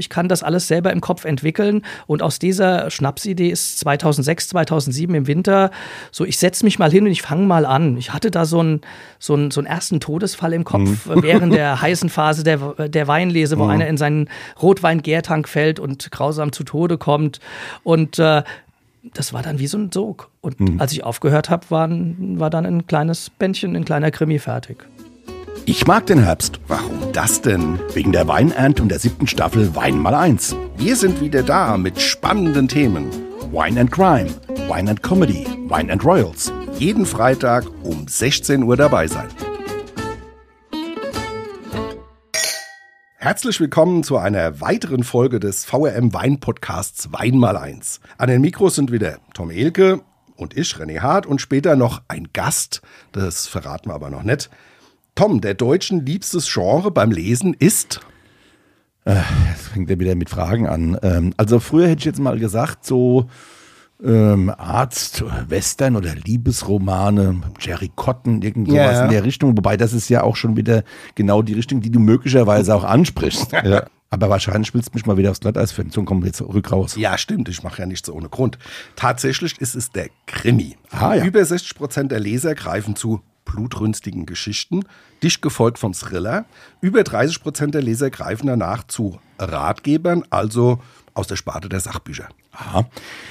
ich kann das alles selber im Kopf entwickeln. Und aus dieser Schnapsidee ist 2006, 2007 im Winter so, ich setze mich mal hin und ich fange mal an. Ich hatte da so einen, so einen, so einen ersten Todesfall im Kopf mhm. während der heißen Phase der, der Weinlese, wo mhm. einer in seinen Rotweingärtank fällt und grausam zu Tode kommt. Und äh, das war dann wie so ein Sog. Und mhm. als ich aufgehört habe, war dann ein kleines Bändchen, ein kleiner Krimi fertig. Ich mag den Herbst. Warum das denn? Wegen der Weinernte und der siebten Staffel Wein mal eins. Wir sind wieder da mit spannenden Themen. Wine and Crime, Wine and Comedy, Wine and Royals. Jeden Freitag um 16 Uhr dabei sein. Herzlich willkommen zu einer weiteren Folge des VRM Wein Podcasts Wein mal eins. An den Mikros sind wieder Tom Elke und ich, René Hart, und später noch ein Gast. Das verraten wir aber noch nicht. Tom, der Deutschen liebstes Genre beim Lesen ist? Äh, jetzt fängt er wieder mit Fragen an. Ähm, also früher hätte ich jetzt mal gesagt, so ähm, Arzt, Western oder Liebesromane, Jerry Cotton, irgendwas ja. in der Richtung. Wobei das ist ja auch schon wieder genau die Richtung, die du möglicherweise auch ansprichst. ja. Aber wahrscheinlich willst du mich mal wieder aufs Glatteis finden. So kommen wir jetzt rück raus. Ja, stimmt. Ich mache ja nichts ohne Grund. Tatsächlich ist es der Krimi. Ah, ja. Über 60 Prozent der Leser greifen zu blutrünstigen Geschichten, dicht gefolgt vom Thriller. Über 30 Prozent der Leser greifen danach zu Ratgebern, also aus der Sparte der Sachbücher. Aha.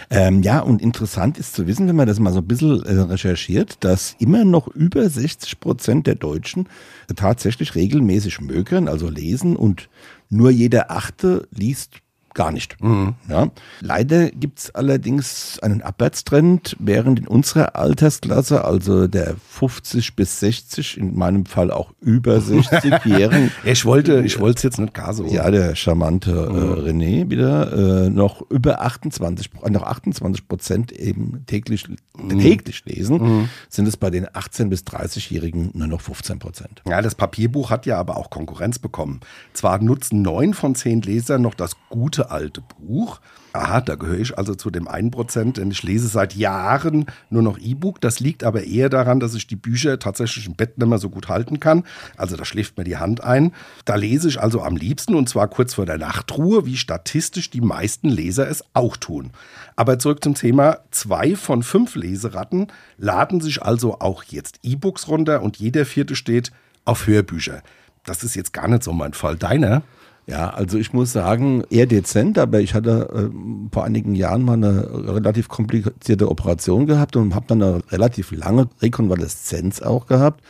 Ähm, ja, und interessant ist zu wissen, wenn man das mal so ein bisschen äh, recherchiert, dass immer noch über 60 Prozent der Deutschen tatsächlich regelmäßig mögen, also lesen und nur jeder Achte liest gar nicht. Mhm. Ja. Leider gibt es allerdings einen Abwärtstrend, während in unserer Altersklasse, also der 50 bis 60, in meinem Fall auch über 60-Jährigen. ich wollte ich wollte es jetzt nicht gar so. Ja, der charmante äh, mhm. René wieder, äh, noch über 28, noch 28 Prozent eben täglich, mhm. täglich lesen, mhm. sind es bei den 18 bis 30-Jährigen nur noch 15 Prozent. Ja, das Papierbuch hat ja aber auch Konkurrenz bekommen. Zwar nutzen neun von zehn Lesern noch das gute alte Buch. Aha, da gehöre ich also zu dem 1%, denn ich lese seit Jahren nur noch E-Book. Das liegt aber eher daran, dass ich die Bücher tatsächlich im Bett nicht mehr so gut halten kann. Also da schläft mir die Hand ein. Da lese ich also am liebsten und zwar kurz vor der Nachtruhe, wie statistisch die meisten Leser es auch tun. Aber zurück zum Thema. Zwei von fünf Leseratten laden sich also auch jetzt E-Books runter und jeder vierte steht auf Hörbücher. Das ist jetzt gar nicht so mein Fall. Deiner? Ja, also ich muss sagen, eher dezent, aber ich hatte äh, vor einigen Jahren mal eine relativ komplizierte Operation gehabt und habe dann eine relativ lange Rekonvaleszenz auch gehabt.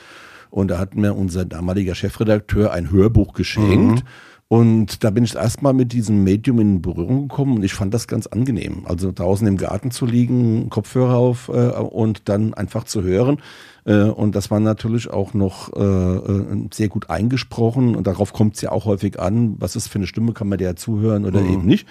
Und da hat mir unser damaliger Chefredakteur ein Hörbuch geschenkt. Mhm. Und da bin ich erstmal mit diesem Medium in Berührung gekommen und ich fand das ganz angenehm. Also draußen im Garten zu liegen, Kopfhörer auf äh, und dann einfach zu hören. Äh, und das war natürlich auch noch äh, äh, sehr gut eingesprochen. Und darauf kommt es ja auch häufig an, was ist für eine Stimme, kann man der zuhören oder mhm. eben nicht.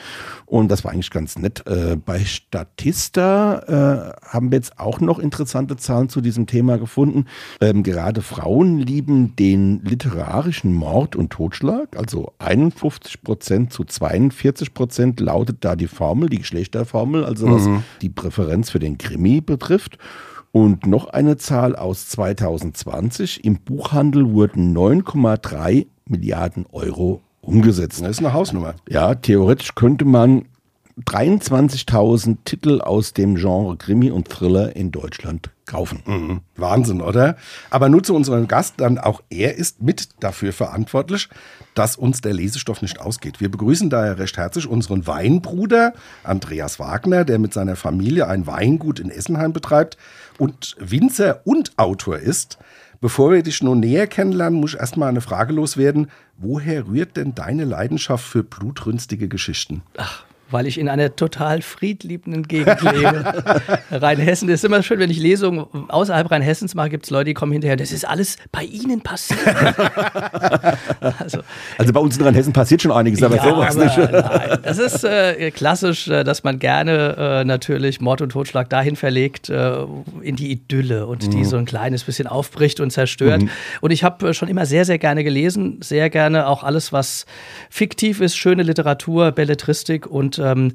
Und das war eigentlich ganz nett. Bei Statista haben wir jetzt auch noch interessante Zahlen zu diesem Thema gefunden. Ähm, gerade Frauen lieben den literarischen Mord und Totschlag. Also 51 Prozent zu 42 Prozent lautet da die Formel, die Geschlechterformel, also was mhm. die Präferenz für den Krimi betrifft. Und noch eine Zahl aus 2020. Im Buchhandel wurden 9,3 Milliarden Euro umgesetzt. Das ist eine Hausnummer. Ja, theoretisch könnte man 23.000 Titel aus dem Genre Krimi und Thriller in Deutschland kaufen. Mhm. Wahnsinn, oder? Aber nur zu unserem Gast, dann auch er ist mit dafür verantwortlich, dass uns der Lesestoff nicht ausgeht. Wir begrüßen daher recht herzlich unseren Weinbruder Andreas Wagner, der mit seiner Familie ein Weingut in Essenheim betreibt und Winzer und Autor ist. Bevor wir dich nun näher kennenlernen, muss ich erstmal eine Frage loswerden. Woher rührt denn deine Leidenschaft für blutrünstige Geschichten? Ach, weil ich in einer total friedliebenden Gegend lebe. Rheinhessen ist immer schön, wenn ich Lesungen außerhalb Rheinhessens mache, gibt es Leute, die kommen hinterher, das ist alles bei Ihnen passiert. also, also, bei uns in Rheinhessen passiert schon einiges, aber ja, sowas aber, nicht. Nein, das ist äh, klassisch, äh, dass man gerne äh, natürlich Mord und Totschlag dahin verlegt, äh, in die Idylle und mhm. die so ein kleines bisschen aufbricht und zerstört. Mhm. Und ich habe äh, schon immer sehr, sehr gerne gelesen, sehr gerne auch alles, was fiktiv ist, schöne Literatur, Belletristik und ähm,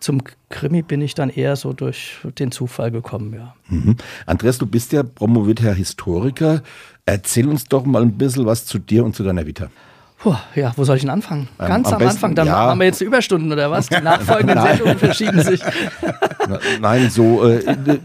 zum Krimi bin ich dann eher so durch den Zufall gekommen, ja. Mhm. Andreas, du bist ja promovierter Historiker. Erzähl uns doch mal ein bisschen was zu dir und zu deiner Vita. Puh, ja, wo soll ich denn anfangen? Ähm, Ganz am am, besten, Anfang. Dann ja. haben wir jetzt Überstunden oder was? Die nachfolgenden. Sendungen verschieben sich. Nein, so, äh,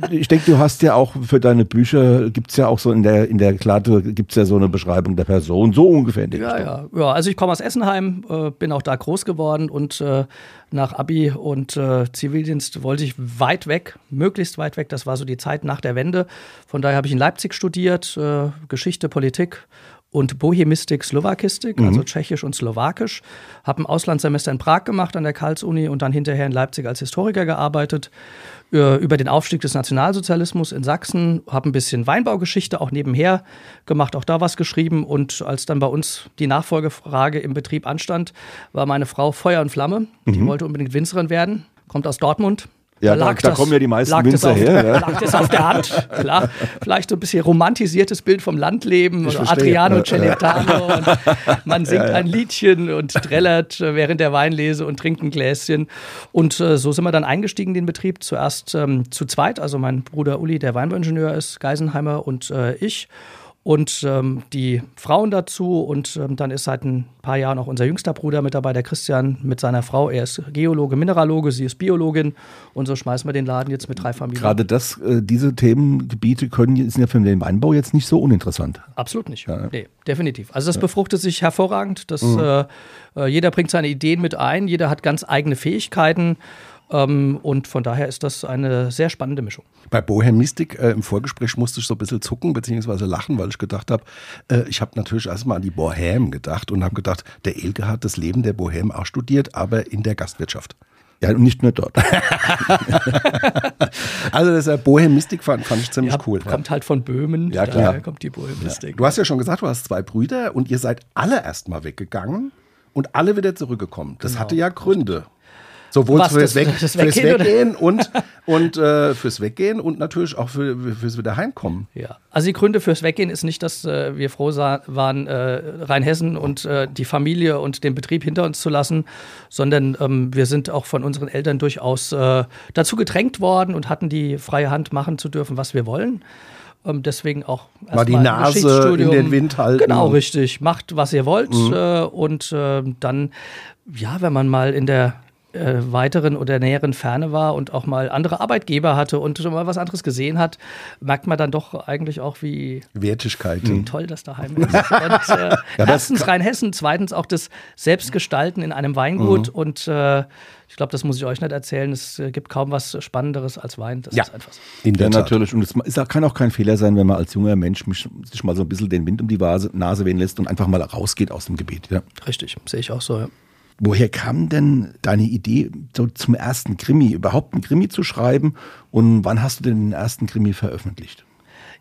ich denke, du hast ja auch für deine Bücher, gibt's ja auch so in der, in der Klarte, gibt's ja so eine Beschreibung der Person, so ungefähr in Ja, ja, ja. Also ich komme aus Essenheim, äh, bin auch da groß geworden und äh, nach Abi und äh, Zivildienst wollte ich weit weg, möglichst weit weg. Das war so die Zeit nach der Wende. Von daher habe ich in Leipzig studiert, äh, Geschichte, Politik und Bohemistik, Slowakistik, also Tschechisch und Slowakisch. Habe ein Auslandssemester in Prag gemacht an der Karls-Uni und dann hinterher in Leipzig als Historiker gearbeitet äh, über den Aufstieg des Nationalsozialismus in Sachsen, habe ein bisschen Weinbaugeschichte auch nebenher gemacht, auch da was geschrieben. Und als dann bei uns die Nachfolgefrage im Betrieb anstand, war meine Frau Feuer und Flamme. Die wollte unbedingt Winzerin werden, kommt aus Dortmund. Ja, da- da kommen ja die meisten lag das Winzer auf, her, ja. Lag das auf der Hand. Klar, vielleicht so ein bisschen romantisiertes Bild vom Landleben. Ich. Adriano Ja, Celentano. Man singt ein Liedchen und trällert äh, während der Weinlese und trinkt ein Gläschen. Und äh, so sind wir dann eingestiegen in den Betrieb. Zuerst ähm, zu zweit, also mein Bruder Uli, der Weinbauingenieur ist, Geisenheimer und äh, ich. Und ähm, die Frauen dazu. Und ähm, dann ist seit ein paar Jahren auch unser jüngster Bruder mit dabei, der Christian, mit seiner Frau. Er ist Geologe, Mineraloge, sie ist Biologin. Und so schmeißen wir den Laden jetzt mit drei Familien. Gerade das, äh, diese Themengebiete können, sind ja für den Weinbau jetzt nicht so uninteressant. Absolut nicht. Nee, definitiv. Also das befruchtet sich hervorragend. Das, äh, äh, jeder bringt seine Ideen mit ein, jeder hat ganz eigene Fähigkeiten. Ähm, und von daher ist das eine sehr spannende Mischung. Bei Bohemistik äh, im Vorgespräch musste ich so ein bisschen zucken bzw. lachen, weil ich gedacht habe, äh, ich habe natürlich erstmal an die Bohème gedacht und habe gedacht, der Elke hat das Leben der Bohème auch studiert, aber in der Gastwirtschaft. Ja, und nicht nur dort. Also das äh, Bohemistik fand, fand ich ziemlich Ja, cool. Kommt halt von Böhmen, Ja, klar. daher kommt die Bohemistik. Du hast ja schon gesagt, du hast zwei Brüder und ihr seid alle erstmal weggegangen und alle wieder zurückgekommen. Das hatte ja Gründe. Sowohl Was, fürs, das- Weg, das fürs Weggehen und, und äh, fürs Weggehen und natürlich auch für, fürs Wiederheimkommen. Ja, also die Gründe fürs Weggehen ist nicht, dass äh, wir froh waren, äh, Rheinhessen und äh, die Familie und den Betrieb hinter uns zu lassen, sondern ähm, wir sind auch von unseren Eltern durchaus äh, dazu gedrängt worden und hatten die freie Hand machen zu dürfen, was wir wollen. Ähm, deswegen auch Mal die Nase in den Wind halten. Genau, richtig. Macht, was ihr wollt. Äh, und dann, ja, wenn man mal in der äh, weiteren oder näheren Ferne war und auch mal andere Arbeitgeber hatte und schon mal was anderes gesehen hat, merkt man dann doch eigentlich auch, wie Wertigkeit. wie toll das daheim ist. Und, äh, erstens Rheinhessen, zweitens auch das Selbstgestalten in einem Weingut. Und äh, ich glaube, das muss ich euch nicht erzählen. Es äh, gibt kaum was Spannenderes als Wein. Das Ja. ist einfach so. In Ja, der Tat. natürlich. Und es kann auch kein Fehler sein, wenn man als junger Mensch mich, sich mal so ein bisschen den Wind um die Vase, Nase wehen lässt und einfach mal rausgeht aus dem Gebiet. Ja. Richtig, sehe ich auch so. Ja. Woher kam denn deine Idee so zum ersten Krimi, überhaupt einen Krimi zu schreiben? Und wann hast du denn den ersten Krimi veröffentlicht?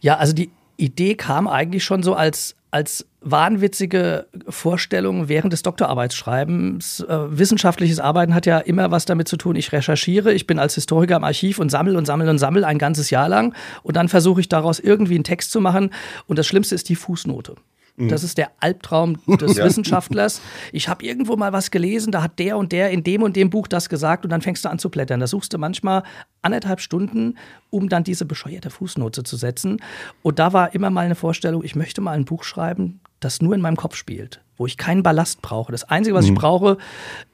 Ja, also die Idee kam eigentlich schon so als, als wahnwitzige Vorstellung während des Doktorarbeitsschreibens. Äh, wissenschaftliches Arbeiten hat ja immer was damit zu tun. Ich recherchiere, ich bin als Historiker im Archiv und sammle und sammle und sammle ein ganzes Jahr lang. Und dann versuche ich daraus irgendwie einen Text zu machen. Und das Schlimmste ist die Fußnote. Das ist der Albtraum des Wissenschaftlers. Ich habe irgendwo mal was gelesen, da hat der und der in dem und dem Buch das gesagt und dann fängst du an zu blättern. Da suchst du manchmal anderthalb Stunden, um dann diese bescheuerte Fußnote zu setzen. Und da war immer mal eine Vorstellung, ich möchte mal ein Buch schreiben, das nur in meinem Kopf spielt, wo ich keinen Ballast brauche. Das Einzige, was ich brauche,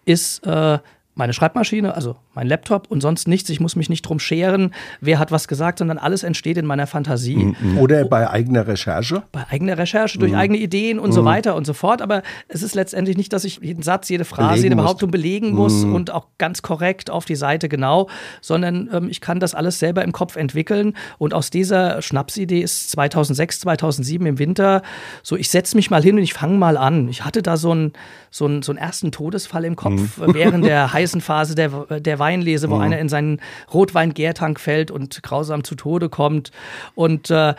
ist äh, meine Schreibmaschine, also mein Laptop und sonst nichts. Ich muss mich nicht drum scheren, wer hat was gesagt, sondern alles entsteht in meiner Fantasie Oder bei eigener Recherche. bei eigener Recherche, durch eigene Ideen und so weiter und so fort. Aber es ist letztendlich nicht, dass ich jeden Satz, jede Phrase, Belegen jede musst. Behauptung belegen muss und auch ganz korrekt auf die Seite genau, sondern ähm, ich kann das alles selber im Kopf entwickeln. Und aus dieser Schnapsidee ist 2006, 2007 im Winter so, ich setze mich mal hin und ich fange mal an. Ich hatte da so einen, so einen, so einen ersten Todesfall im Kopf äh, während der heißen Phase der, der Weinlese, wo einer in seinen Rotweingärtank fällt und grausam zu Tode kommt. Und äh,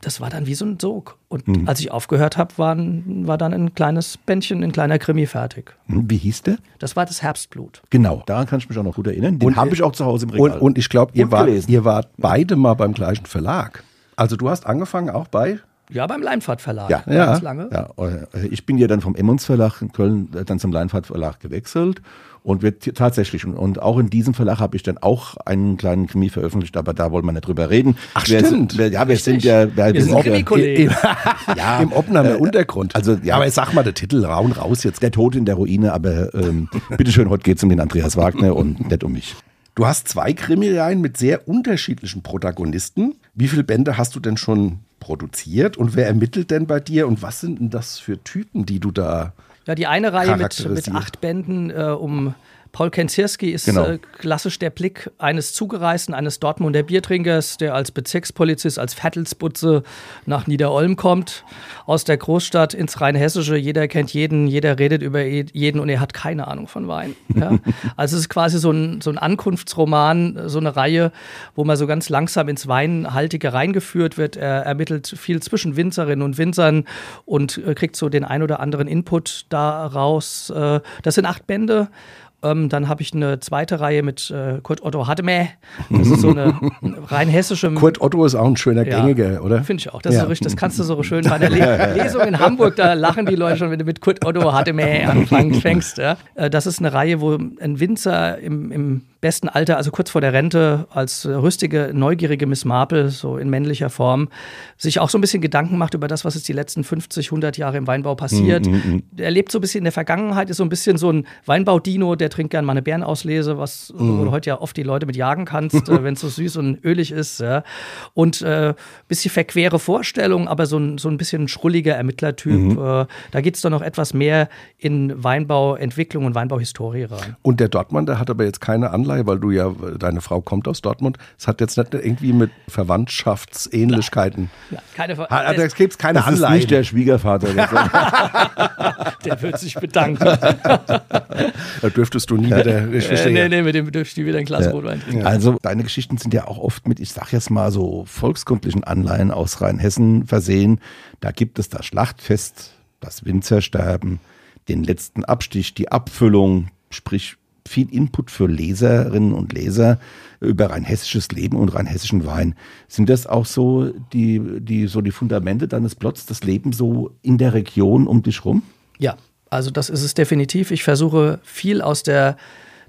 das war dann wie so ein Sog. Und als ich aufgehört habe, war, war dann ein kleines Bändchen, ein kleiner Krimi fertig. Hm, Wie hieß der? Das war das Herbstblut. Genau, daran kann ich mich auch noch gut erinnern. Den Und- habe ich auch zu Hause im Und, Regal. und ich glaube, ihr, Und ihr wart beide mal beim gleichen Verlag. Also du hast angefangen auch bei Ja, beim Leinfahrt Verlag. Ja, ganz ja, lange. ja. Äh, Ich bin ja dann vom Emmons Verlag in Köln äh, dann zum Leinfahrt Verlag gewechselt und wird tatsächlich und- auch in diesem Verlag habe ich dann auch einen kleinen Krimi veröffentlicht, aber da wollen wir nicht drüber reden. Ach, Wir stimmt. sind- Wir, ja, wir sind ja, wir, Wir sind Krimi-Kollegen. ja, im Oppenheimer Untergrund. also, ja. Aber sag mal, der Titel raun raus jetzt. der Tod in der Ruine, aber ähm, bitteschön, heute geht es um den Andreas Wagner und nicht um mich. Du hast zwei Krimireihen mit sehr unterschiedlichen Protagonisten. Wie viele Bände hast du denn schon produziert und wer ermittelt denn bei dir und was sind denn das für Typen, die du da Ja, die eine Reihe mit, mit acht Bänden äh, um Paul Kenzierski ist Genau. äh, klassisch der Blick eines Zugereisten, eines Dortmunder Biertrinkers, der als Bezirkspolizist, als Vettelsputze nach Niederolm kommt, aus der Großstadt ins Rheinhessische. Jeder kennt jeden, jeder redet über je- jeden und er hat keine Ahnung von Wein. Ja? Also es ist quasi so ein, so ein Ankunftsroman, so eine Reihe, wo man so ganz langsam ins Weinhaltige reingeführt wird. Er ermittelt viel zwischen Winzerinnen und Winzern und äh, kriegt so den ein oder anderen Input daraus. Äh, das sind acht Bände. Ähm, dann habe ich eine zweite Reihe mit äh, Kurt Otto Hademe. Das ist so eine rein hessische. Kurt Otto ist auch ein schöner Ja. Gängiger, oder? Finde ich auch. Das, Ja. ist so richtig, das kannst du so schön bei einer Le Lesung in Hamburg, da lachen die Leute schon, wenn du mit Kurt Otto Hademe anfängst. Ja. Äh, Das ist eine Reihe, wo ein Winzer im, im besten Alter, also kurz vor der Rente, als äh, rüstige, neugierige Miss Marple, so in männlicher Form, sich auch so ein bisschen Gedanken macht über das, was jetzt die letzten 50, 100 Jahre im Weinbau passiert. Er lebt so ein bisschen in der Vergangenheit, ist so ein bisschen so ein Weinbaudino, der trinkt gern mal eine Bärenauslese, was du heute ja oft die Leute mit jagen kannst, äh, wenn es so süß und ölig ist. Ja. Und äh, bisschen verquere Vorstellungen, aber so ein, so ein bisschen schrulliger Ermittlertyp. Äh, da geht es doch noch etwas mehr in Weinbauentwicklung und Weinbauhistorie rein. Und der Dortmunder hat aber jetzt keine Anleihe, weil du ja, deine Frau kommt aus Dortmund. Es hat jetzt nicht irgendwie mit Verwandtschaftsähnlichkeiten. Ja, keine Ver Ha- Da gibt es keine Das ist Anleihen. nicht der Schwiegervater. der wird sich bedanken. da dürftest du nie wieder. Ich äh, nee, nee, mit dem dürfte ich wieder ein Glas Rotwein trinken. Also deine Geschichten sind ja auch oft mit, ich sag jetzt mal so volkskundlichen Anleihen aus Rheinhessen versehen. Da gibt es das Schlachtfest, das Winzersterben, den letzten Abstich, die Abfüllung, sprich viel Input für Leserinnen und Leser über rheinhessisches Leben und rheinhessischen Wein. Sind das auch so die, die, so die Fundamente deines Plots, das Leben so in der Region um dich rum? Ja, also das ist es definitiv. Ich versuche viel aus der,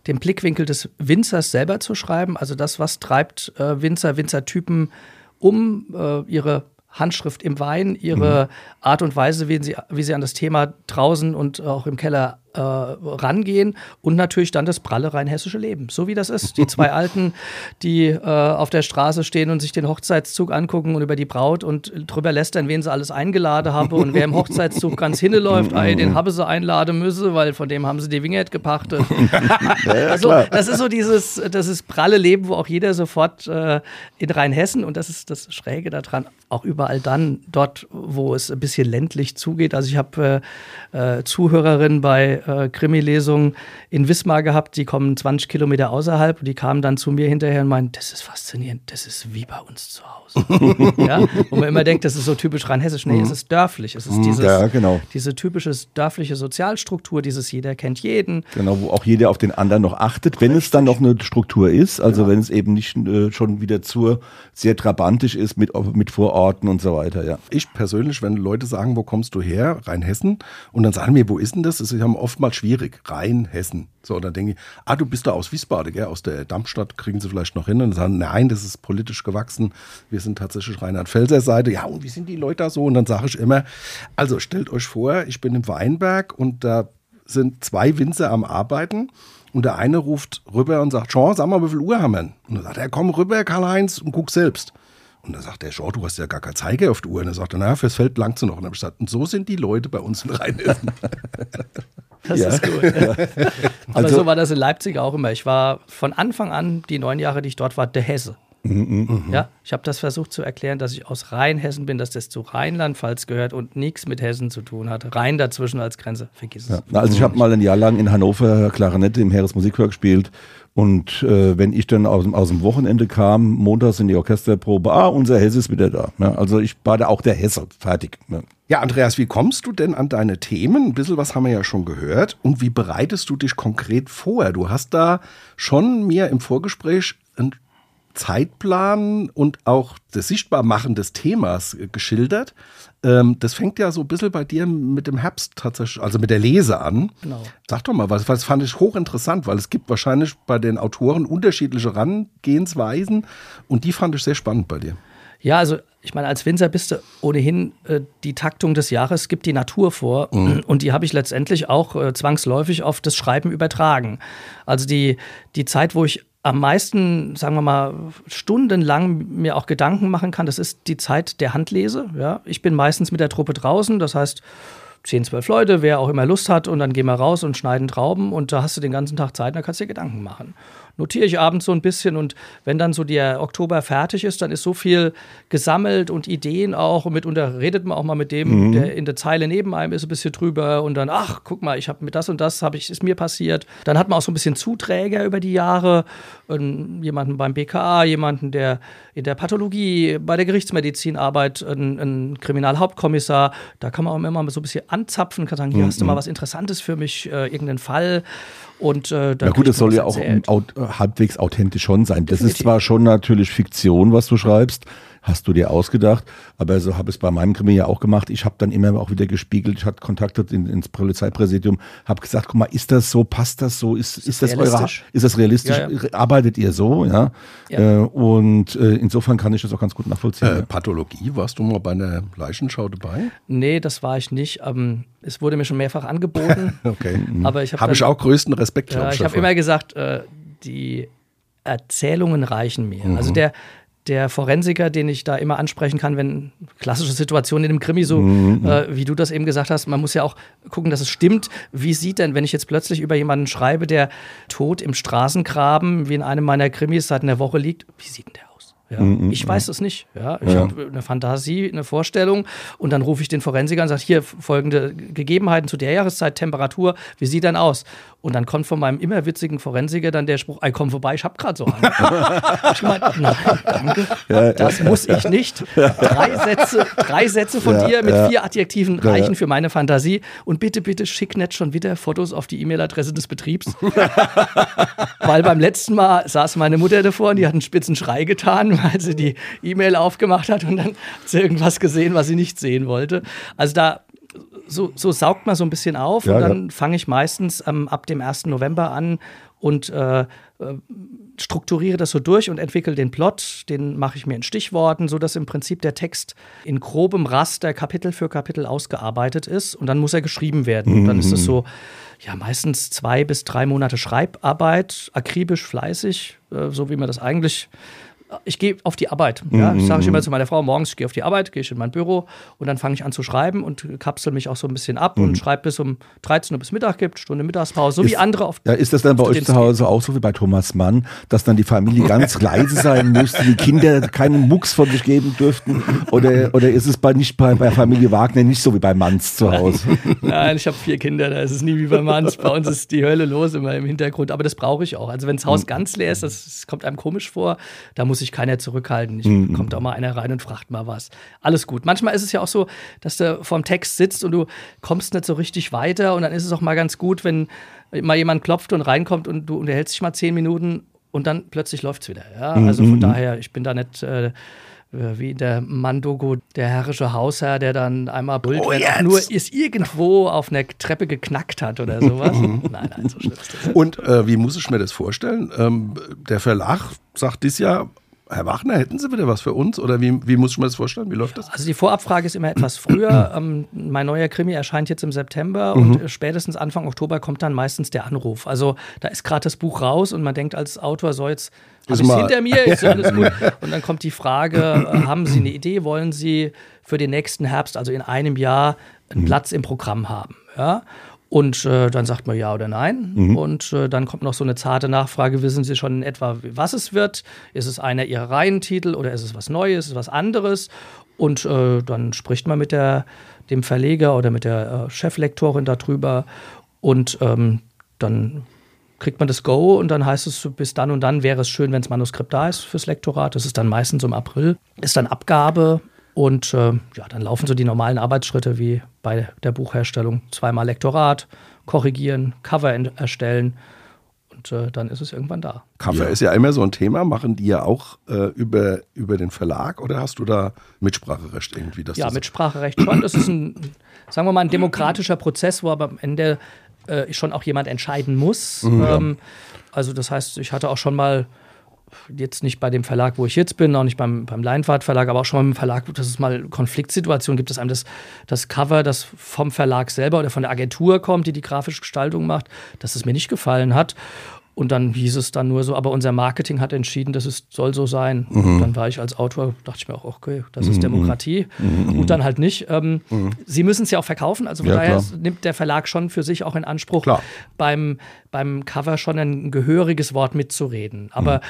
dem Blickwinkel des Winzers selber zu schreiben. Also das, was treibt äh, Winzer, Winzertypen um äh, ihre Handschrift im Wein, ihre Art und Weise, wie sie, wie sie an das Thema draußen und auch im Keller äh, rangehen und natürlich dann das pralle rheinhessische Leben, so wie das ist. Die zwei Alten, die äh, auf der Straße stehen und sich den Hochzeitszug angucken und über die Braut und drüber lästern, wen sie alles eingeladen haben und wer im Hochzeitszug ganz hinläuft, ey, den habe sie einladen müssen, weil von dem haben sie die Wingert gepachtet. also, das ist so dieses, das ist pralle Leben, wo auch jeder sofort äh, in Rheinhessen und das ist das Schräge daran, auch überall dann dort, wo es ein bisschen ländlich zugeht. Also ich habe äh, äh, Zuhörerinnen bei äh, Krimi-Lesungen in Wismar gehabt, die kommen 20 Kilometer außerhalb und die kamen dann zu mir hinterher und meinen, das ist faszinierend, das ist wie bei uns zu Hause. ja? Wo man immer denkt, das ist so typisch rheinhessisch. Nee, es ist dörflich. Es ist dieses, Ja, genau. diese typische dörfliche Sozialstruktur, dieses jeder kennt jeden. Genau, wo auch jeder auf den anderen noch achtet, wenn es dann noch eine Struktur ist, also wenn es eben nicht äh, schon wieder zu sehr trabantisch ist mit, mit Vororten und so weiter, ja. Ich persönlich, wenn Leute sagen, wo kommst du her? Rheinhessen. Und dann sagen mir, wo ist denn das? Das ist ja oftmals schwierig. Rheinhessen. So, und dann denke ich, ah, du bist da aus Wiesbaden, gell? aus der Dammstadt, kriegen sie vielleicht noch hin. Und sagen, nein, das ist politisch gewachsen. Wir sind tatsächlich Rheinland-Pfälzer Seite. Ja, und wie sind die Leute da so? Und dann sage ich immer, also stellt euch vor, ich bin im Weinberg und da sind zwei Winzer am Arbeiten. Und der eine ruft rüber und sagt, Jean, sag mal, wie viel Uhr haben wir? denn?" Und dann sagt er, komm rüber, Karl-Heinz, und guck selbst. Und dann sagt der, Jean, du hast ja gar keinen Zeiger auf der Uhr. Und er sagt, na, fürs Feld langt sie noch. Und dann habe ich gesagt, und so sind die Leute bei uns in Rheinhessen. Das Ja. ist gut. Aber Also- so war das in Leipzig auch immer. Ich war von Anfang an, die neun Jahre, die ich dort war, der Hesse. Ja, ich habe das versucht zu erklären, dass ich aus Rheinhessen bin, dass das zu Rheinland-Pfalz gehört und nichts mit Hessen zu tun hat. Rhein dazwischen als Grenze. Vergiss es. Ja. Also ich habe mal ein Jahr lang in Hannover Klarinette im Heeresmusikchor gespielt und äh, wenn ich dann aus, dem- aus dem Wochenende kam, montags in die Orchesterprobe, ah, unser Hesse ist wieder da. Ja, also ich war da auch der Hesse, fertig. Ja. Ja, Andreas, wie kommst du denn an deine Themen? Ein bisschen was haben wir ja schon gehört. Und wie bereitest du dich konkret vor? Du hast da schon mir im Vorgespräch ein Zeitplan und auch das Sichtbarmachen des Themas äh, geschildert. Ähm, das fängt ja so ein bisschen bei dir mit dem Herbst tatsächlich, also mit der Lese an. Genau. Sag doch mal, was, was fand ich hochinteressant, weil es gibt wahrscheinlich bei den Autoren unterschiedliche Herangehensweisen und die fand ich sehr spannend bei dir. Ja, also ich meine, als Winzer bist du ohnehin äh, die Taktung des Jahres, gibt die Natur vor mhm. und die habe ich letztendlich auch äh, zwangsläufig auf das Schreiben übertragen. Also die, die Zeit, wo ich am meisten, sagen wir mal, stundenlang mir auch Gedanken machen kann, das ist die Zeit der Handlese. Ja? Ich bin meistens mit der Truppe draußen, das heißt 10, 12 Leute, wer auch immer Lust hat und dann gehen wir raus und schneiden Trauben und da hast du den ganzen Tag Zeit, da kannst du dir Gedanken machen notiere ich abends so ein bisschen und wenn dann so der Oktober fertig ist, dann ist so viel gesammelt und Ideen auch und mitunter redet man auch mal mit dem, mhm. der in der Zeile neben einem ist, ein bisschen drüber und dann, ach, guck mal, ich habe mit das und das habe ich, ist mir passiert. Dann hat man auch so ein bisschen Zuträger über die Jahre, jemanden beim BKA, jemanden, der in der Pathologie, bei der Gerichtsmedizin arbeitet, ein, ein Kriminalhauptkommissar, da kann man auch immer so ein bisschen anzapfen, kann sagen, hier mhm. hast du mal was Interessantes für mich, äh, irgendeinen Fall. Und, äh, ja gut, es soll ja auch aut halbwegs authentisch schon sein. Das Definitiv. ist zwar schon natürlich Fiktion, was du schreibst, hast du dir ausgedacht. Aber so habe ich es bei meinem Krimi ja auch gemacht. Ich habe dann immer auch wieder gespiegelt, ich hatte kontaktiert in, ins Polizeipräsidium, habe gesagt, guck mal, ist das so, passt das so, ist, ist, ist das eure, ist das realistisch, ja, ja. arbeitet ihr so, ja? ja. Äh, und äh, insofern kann ich das auch ganz gut nachvollziehen. Äh, Pathologie, warst du mal bei einer Leichenschau dabei? Nee, das war ich nicht. Ähm, es wurde mir schon mehrfach angeboten. okay. Aber ich habe hab ich auch größten Respekt. Ja, ich habe immer gesagt, äh, die Erzählungen reichen mir. Mhm. Also der der Forensiker, den ich da immer ansprechen kann, wenn klassische Situationen in dem Krimi, so mhm. äh, wie du das eben gesagt hast, man muss ja auch gucken, dass es stimmt. Wie sieht denn, wenn ich jetzt plötzlich über jemanden schreibe, der tot im Straßengraben, wie in einem meiner Krimis seit einer Woche liegt, wie sieht denn der aus? Ja. Mm, mm, ich weiß es nicht. Ja. Ich ja. habe eine Fantasie, eine Vorstellung und dann rufe ich den Forensiker und sage, hier folgende Gegebenheiten zu der Jahreszeit, Temperatur, wie sieht denn aus? Und dann kommt von meinem immer witzigen Forensiker dann der Spruch, ey, komm vorbei, ich habe gerade so einen. ich meine, nein, danke, ja, das muss ich nicht. Drei Sätze, drei Sätze von dir mit vier Adjektiven reichen für meine Fantasie und bitte, bitte schick nicht schon wieder Fotos auf die E-Mail-Adresse des Betriebs. Weil beim letzten Mal saß meine Mutter davor und die hat einen spitzen Schrei getan, weil sie die E-Mail aufgemacht hat und dann hat sie irgendwas gesehen, was sie nicht sehen wollte. Also da so, so saugt man so ein bisschen auf ja, und dann ja. fange ich meistens ähm, ab dem 1. November an und äh, äh, strukturiere das so durch und entwickle den Plot, den mache ich mir in Stichworten, sodass im Prinzip der Text in grobem Raster Kapitel für Kapitel ausgearbeitet ist und dann muss er geschrieben werden. Und dann ist es mhm. so, ja, meistens zwei bis drei Monate Schreibarbeit, akribisch, fleißig, äh, so wie man das eigentlich ich gehe auf die Arbeit. Ja? Das sage ich immer zu meiner Frau, morgens, ich gehe auf die Arbeit, gehe ich in mein Büro und dann fange ich an zu schreiben und kapsel mich auch so ein bisschen ab mhm. und schreibe bis um 13 Uhr bis Mittag gibt, Stunde Mittagspause, so ist, wie andere auf Ja, ist das dann bei euch zu Hause auch so wie bei Thomas Mann, dass dann die Familie ganz leise sein müsste, die Kinder keinen Mucks von sich geben dürften? Oder, oder ist es bei, nicht bei, bei Familie Wagner nicht so wie bei Manns zu Hause? Nein, ich habe vier Kinder, da ist es nie wie bei Manns. Bei uns ist die Hölle los immer im Hintergrund, aber das brauche ich auch. Also wenn das Haus mhm. ganz leer ist, das, das kommt einem komisch vor, da muss sich keiner zurückhalten. Ich, mhm. Kommt auch mal einer rein und fragt mal was. Alles gut. Manchmal ist es ja auch so, dass du vorm Text sitzt und du kommst nicht so richtig weiter und dann ist es auch mal ganz gut, wenn mal jemand klopft und reinkommt und du unterhältst dich mal zehn Minuten und dann plötzlich läuft es wieder. Ja? Mhm. Also von daher, ich bin da nicht äh, wie der Mandogo, der herrische Hausherr, der dann einmal brüllt, oh, wenn auch nur ist irgendwo auf einer Treppe geknackt hat oder sowas. nein, nein, so schlimm ist das. Und äh, wie muss ich mir das vorstellen? Ähm, der Verlag sagt dies Jahr, Herr Wachner, hätten Sie wieder was für uns? Oder wie, wie muss ich mir das vorstellen? Wie läuft das? Also die Vorabfrage ist immer etwas früher. ähm, mein neuer Krimi erscheint jetzt im September mhm. und spätestens Anfang Oktober kommt dann meistens der Anruf. Also da ist gerade das Buch raus und man denkt als Autor, so jetzt habe ich hinter mir, ist alles gut. Und dann kommt die Frage, äh, haben Sie eine Idee, wollen Sie für den nächsten Herbst, also in einem Jahr, einen mhm. Platz im Programm haben? Ja? Und äh, dann sagt man ja oder nein. Mhm. Und äh, dann kommt noch so eine zarte Nachfrage: Wissen Sie schon in etwa, was es wird? Ist es einer Ihrer Reihentitel oder ist es was Neues, ist es was anderes? Und äh, dann spricht man mit der, dem Verleger oder mit der äh, Cheflektorin darüber. Und ähm, dann kriegt man das Go und dann heißt es, bis dann und dann wäre es schön, wenn das Manuskript da ist fürs Lektorat. Das ist dann meistens im April. Ist dann Abgabe und äh, ja, dann laufen so die normalen Arbeitsschritte wie bei der Buchherstellung. Zweimal Lektorat, korrigieren, Cover erstellen. Und äh, dann ist es irgendwann da. Cover ist ja immer so ein Thema. Machen die ja auch äh, über, über den Verlag oder hast du da Mitspracherecht irgendwie? Dass Ja, das Mitspracherecht schon. Das ist ein, sagen wir mal, ein demokratischer Prozess, wo aber am Ende äh, schon auch jemand entscheiden muss. Ähm, also das heißt, ich hatte auch schon mal jetzt nicht bei dem Verlag, wo ich jetzt bin, auch nicht beim, beim Leinfahrt Verlag, aber auch schon mal im Verlag, dass es mal Konfliktsituationen gibt, dass einem das, das Cover, das vom Verlag selber oder von der Agentur kommt, die die grafische Gestaltung macht, dass es mir nicht gefallen hat. Und dann hieß es dann nur so, aber unser Marketing hat entschieden, dass es soll so sein. Und dann war ich als Autor, dachte ich mir auch, okay, das ist Demokratie. Und dann halt nicht. Ähm, Sie müssen es ja auch verkaufen, also von Ja, daher klar. nimmt der Verlag schon für sich auch in Anspruch, Klar. beim, beim Cover schon ein gehöriges Wort mitzureden. Aber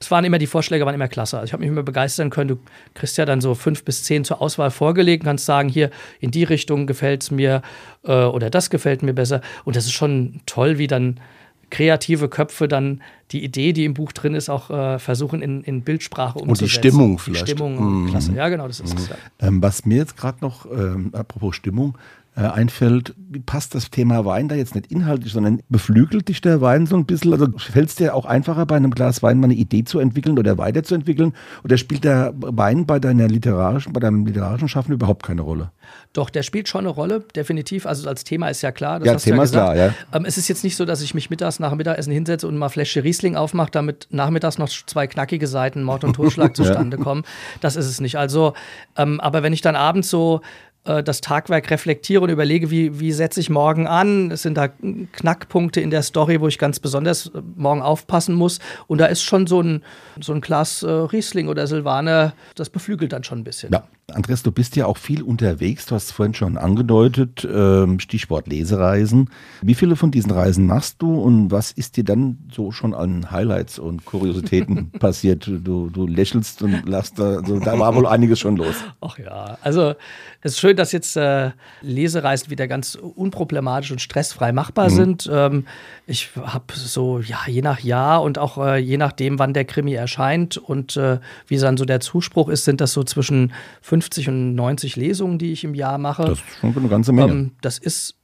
es waren immer, die Vorschläge waren immer klasse. Also ich habe mich immer begeistern können. Du kriegst ja dann so fünf bis zehn zur Auswahl vorgelegt, kannst sagen, hier in die Richtung gefällt es mir äh, oder das gefällt mir besser. Und das ist schon toll, wie dann kreative Köpfe dann die Idee, die im Buch drin ist, auch äh, versuchen in, in Bildsprache umzusetzen. Stimmung vielleicht. Die Stimmung, klasse. Ja, genau, das ist es. Ja. Ähm, was mir jetzt gerade noch, ähm, apropos Stimmung, äh, einfällt, wie passt das Thema Wein da jetzt nicht inhaltlich, sondern beflügelt dich der Wein so ein bisschen? Also fällt es dir auch einfacher, bei einem Glas Wein mal eine Idee zu entwickeln oder weiterzuentwickeln? Oder spielt der Wein bei deiner literarischen, bei deinem literarischen Schaffen überhaupt keine Rolle? Doch, der spielt schon eine Rolle, definitiv. Also als Thema ist ja klar. Das Ja, hast du Thema ja ist klar, ja. Ähm, es ist jetzt nicht so, dass ich mich mittags nach dem Mittagessen hinsetze und mal Fläschchen Riesling aufmache, damit nachmittags noch zwei knackige Seiten Mord und Totschlag zustande kommen. Das ist es nicht. Also, ähm, aber wenn ich dann abends so äh, das Tagwerk reflektiere und überlege, wie, wie setze ich morgen an. Es sind da Knackpunkte in der Story, wo ich ganz besonders äh, morgen aufpassen muss. Und da ist schon so ein, so ein Glas äh, Riesling oder Silvaner, das beflügelt dann schon ein bisschen. Ja, Andres, du bist ja auch viel unterwegs. Du hast es vorhin schon angedeutet, ähm, Stichwort Lesereisen. Wie viele von diesen Reisen machst du und was ist dir dann so schon an Highlights und Kuriositäten passiert? Du, du lächelst und lachst, da, also, da war wohl einiges schon los. Ach ja, also es ist schön, dass jetzt äh, Lesereisen wieder ganz unproblematisch und stressfrei machbar sind. Ähm, ich habe so, ja, je nach Jahr und auch äh, je nachdem, wann der Krimi erscheint und äh, wie dann so der Zuspruch ist, sind das so zwischen 50 und 90 Lesungen, die ich im Jahr mache. Das ist schon eine ganze Menge. Ähm, das ist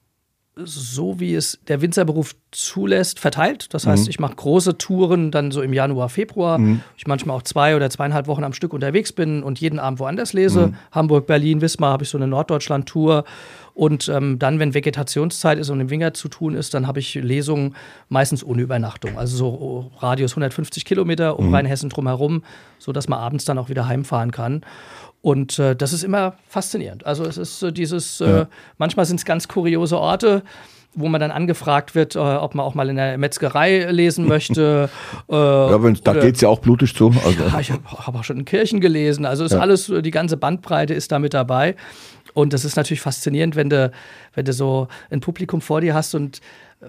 so, wie es der Winzerberuf zulässt, verteilt. Das heißt, ich mache große Touren dann so im Januar, Februar. Ich manchmal auch zwei oder zweieinhalb Wochen am Stück unterwegs bin und jeden Abend woanders lese. Hamburg, Berlin, Wismar habe ich so eine Norddeutschland-Tour. Und ähm, dann, wenn Vegetationszeit ist und im Winger zu tun ist, dann habe ich Lesungen meistens ohne Übernachtung. Also so oh, Radius 150 Kilometer um Rheinhessen drumherum, sodass man abends dann auch wieder heimfahren kann. Und äh, das ist immer faszinierend. Also es ist äh, dieses, äh, manchmal sind es ganz kuriose Orte, wo man dann angefragt wird, äh, ob man auch mal in der Metzgerei lesen möchte. äh, ja, wenn, da geht es ja auch blutig zu. Also, ja, ich habe hab auch schon in Kirchen gelesen. Also ist alles, die ganze Bandbreite ist da mit dabei. Und das ist natürlich faszinierend, wenn du, wenn du so ein Publikum vor dir hast und